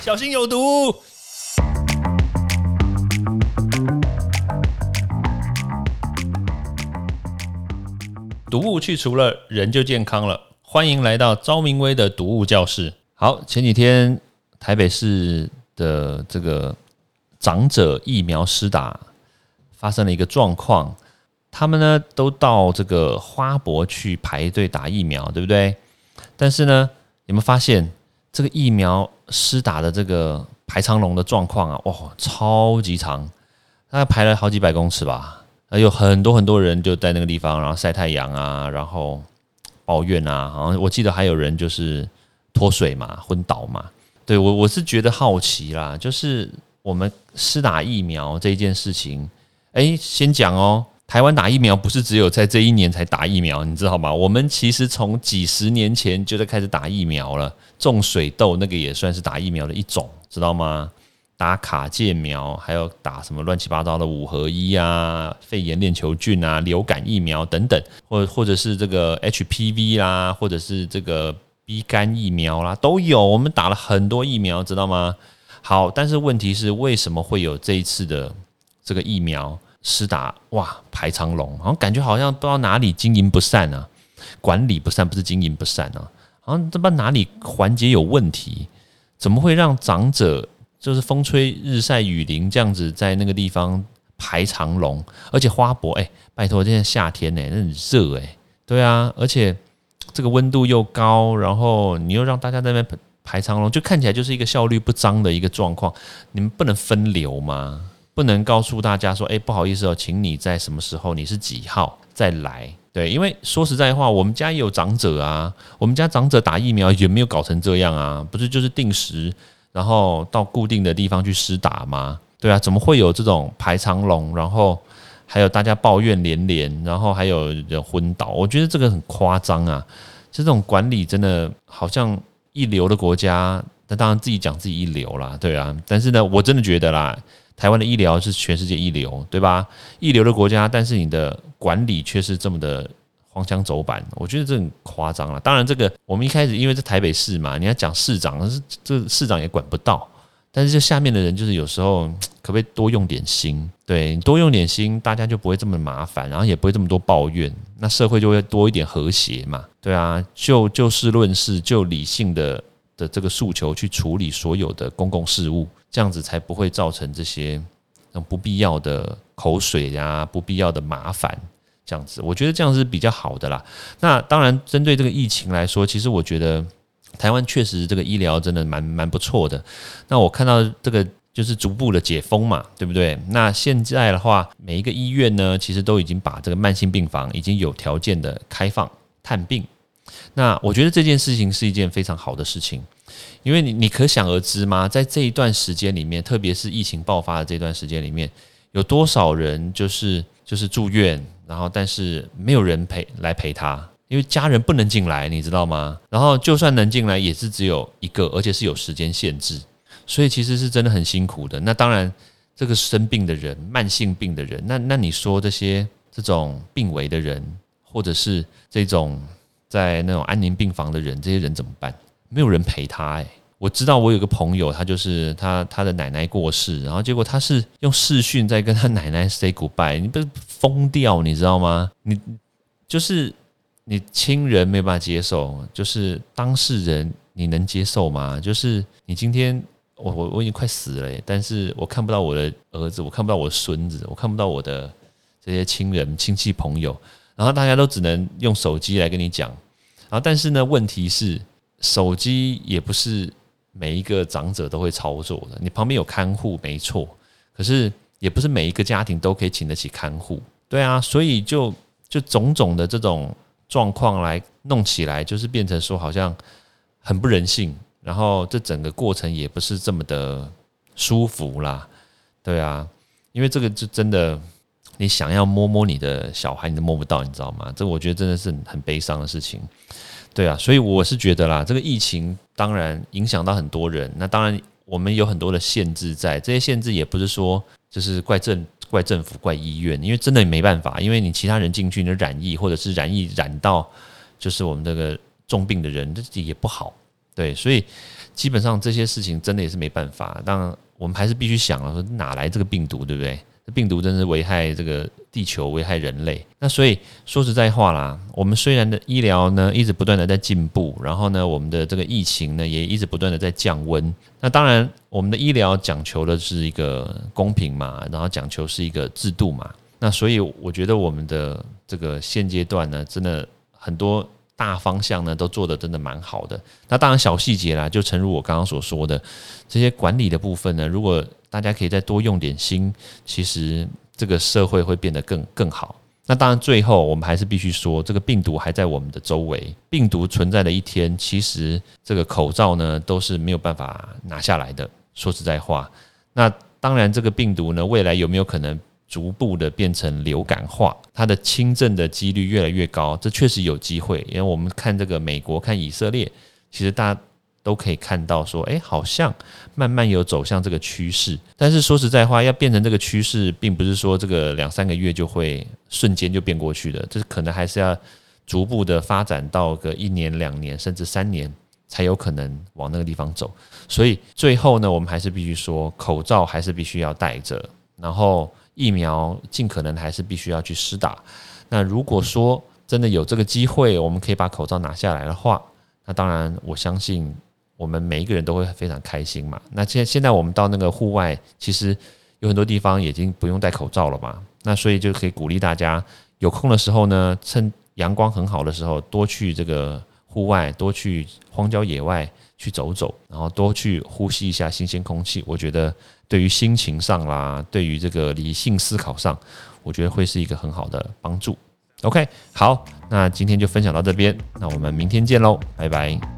小心有毒。毒物去除了，人就健康了。欢迎来到昭明威的毒物教室。好，前几天台北市的这个长者疫苗施打发生了一个状况，他们呢都到这个花博去排队打疫苗，对不对？但是呢，有没有发现这个疫苗施打的这个排长龙的状况啊？哇，超级长，大概排了好几百公尺吧。有很多很多人就在那个地方，然后晒太阳啊，然后抱怨啊，好像我记得还有人就是脱水嘛，昏倒嘛。对我我是觉得好奇啦，就是我们施打疫苗这件事情，哎，先讲哦，台湾打疫苗不是只有在这一年才打疫苗，你知道吗？我们其实从几十年前就在开始打疫苗了，种水痘那个也算是打疫苗的一种，知道吗？打卡介苗，还有打什么乱七八糟的五合一啊、肺炎链球菌啊、流感疫苗等等，或或者是这个 HPV 啦，或者是这个 B 肝疫苗啦，都有。我们打了很多疫苗，知道吗？好，但是问题是，为什么会有这一次的这个疫苗施打？哇，排长龙，好像感觉好像不知道哪里经营不善啊，管理不善，不是经营不善啊，好像这不哪里环节有问题？怎么会让长者？就是风吹日晒雨淋这样子，在那个地方排长龙，而且花博哎，拜托，现在夏天呢，那很热哎，对啊，而且这个温度又高，然后你又让大家在那边排长龙，就看起来就是一个效率不彰的一个状况。你们不能分流吗？不能告诉大家说，哎，不好意思哦，请你在什么时候你是几号再来？对，因为说实在话，我们家也有长者啊，我们家长者打疫苗也没有搞成这样啊，不是就是定时。然后到固定的地方去施打吗？对啊，怎么会有这种排长龙？然后还有大家抱怨连连，然后还有人昏倒，我觉得这个很夸张啊！这种管理真的好像一流的国家，那当然自己讲自己一流啦，对啊。但是呢，我真的觉得啦，台湾的医疗是全世界一流，对吧？一流的国家，但是你的管理却是这么的。荒腔走板，我觉得这很夸张了。当然，这个我们一开始因为在台北市嘛，你要讲市长，是这市长也管不到。但是这下面的人，就是有时候 可不可以多用点心？对，多用点心，大家就不会这么麻烦，然后也不会这么多抱怨，那社会就会多一点和谐嘛。对啊，就就事论事，就理性的的这个诉求去处理所有的公共事务，这样子才不会造成这些不必要的口水呀，不必要的麻烦。这样子，我觉得这样是比较好的啦。那当然，针对这个疫情来说，其实我觉得台湾确实这个医疗真的蛮蛮不错的。那我看到这个就是逐步的解封嘛，对不对？那现在的话，每一个医院呢，其实都已经把这个慢性病房已经有条件的开放探病。那我觉得这件事情是一件非常好的事情，因为你你可想而知吗？在这一段时间里面，特别是疫情爆发的这段时间里面，有多少人就是就是住院？然后，但是没有人陪来陪他，因为家人不能进来，你知道吗？然后就算能进来，也是只有一个，而且是有时间限制，所以其实是真的很辛苦的。那当然，这个生病的人、慢性病的人，那那你说这些这种病危的人，或者是这种在那种安宁病房的人，这些人怎么办？没有人陪他，诶。我知道我有个朋友，他就是他他的奶奶过世，然后结果他是用视讯在跟他奶奶 say goodbye，你不是疯掉，你知道吗？你就是你亲人没办法接受，就是当事人你能接受吗？就是你今天我我我已经快死了，但是我看不到我的儿子，我看不到我的孙子，我看不到我的这些亲人亲戚朋友，然后大家都只能用手机来跟你讲，然后但是呢，问题是手机也不是。每一个长者都会操作的，你旁边有看护没错，可是也不是每一个家庭都可以请得起看护，对啊，所以就就种种的这种状况来弄起来，就是变成说好像很不人性，然后这整个过程也不是这么的舒服啦，对啊，因为这个就真的你想要摸摸你的小孩，你都摸不到，你知道吗？这我觉得真的是很悲伤的事情。对啊，所以我是觉得啦，这个疫情当然影响到很多人。那当然，我们有很多的限制在，这些限制也不是说就是怪政、怪政府、怪医院，因为真的没办法，因为你其他人进去你的染疫，或者是染疫染到就是我们这个重病的人，这也不好。对，所以基本上这些事情真的也是没办法。当然，我们还是必须想了，说哪来这个病毒，对不对？病毒真是危害这个地球，危害人类。那所以说实在话啦，我们虽然的医疗呢一直不断的在进步，然后呢，我们的这个疫情呢也一直不断的在降温。那当然，我们的医疗讲求的是一个公平嘛，然后讲求是一个制度嘛。那所以我觉得我们的这个现阶段呢，真的很多大方向呢都做的真的蛮好的。那当然小细节啦，就诚如我刚刚所说的，这些管理的部分呢，如果大家可以再多用点心，其实这个社会会变得更更好。那当然，最后我们还是必须说，这个病毒还在我们的周围。病毒存在的一天，其实这个口罩呢都是没有办法拿下来的。说实在话，那当然，这个病毒呢，未来有没有可能逐步的变成流感化？它的轻症的几率越来越高，这确实有机会。因为我们看这个美国，看以色列，其实大。都可以看到，说，哎，好像慢慢有走向这个趋势。但是说实在话，要变成这个趋势，并不是说这个两三个月就会瞬间就变过去的，这可能还是要逐步的发展到个一年、两年，甚至三年，才有可能往那个地方走。所以最后呢，我们还是必须说，口罩还是必须要戴着，然后疫苗尽可能还是必须要去施打。那如果说真的有这个机会，我们可以把口罩拿下来的话，那当然我相信。我们每一个人都会非常开心嘛。那现现在我们到那个户外，其实有很多地方已经不用戴口罩了嘛。那所以就可以鼓励大家有空的时候呢，趁阳光很好的时候，多去这个户外，多去荒郊野外去走走，然后多去呼吸一下新鲜空气。我觉得对于心情上啦，对于这个理性思考上，我觉得会是一个很好的帮助。OK，好，那今天就分享到这边，那我们明天见喽，拜拜。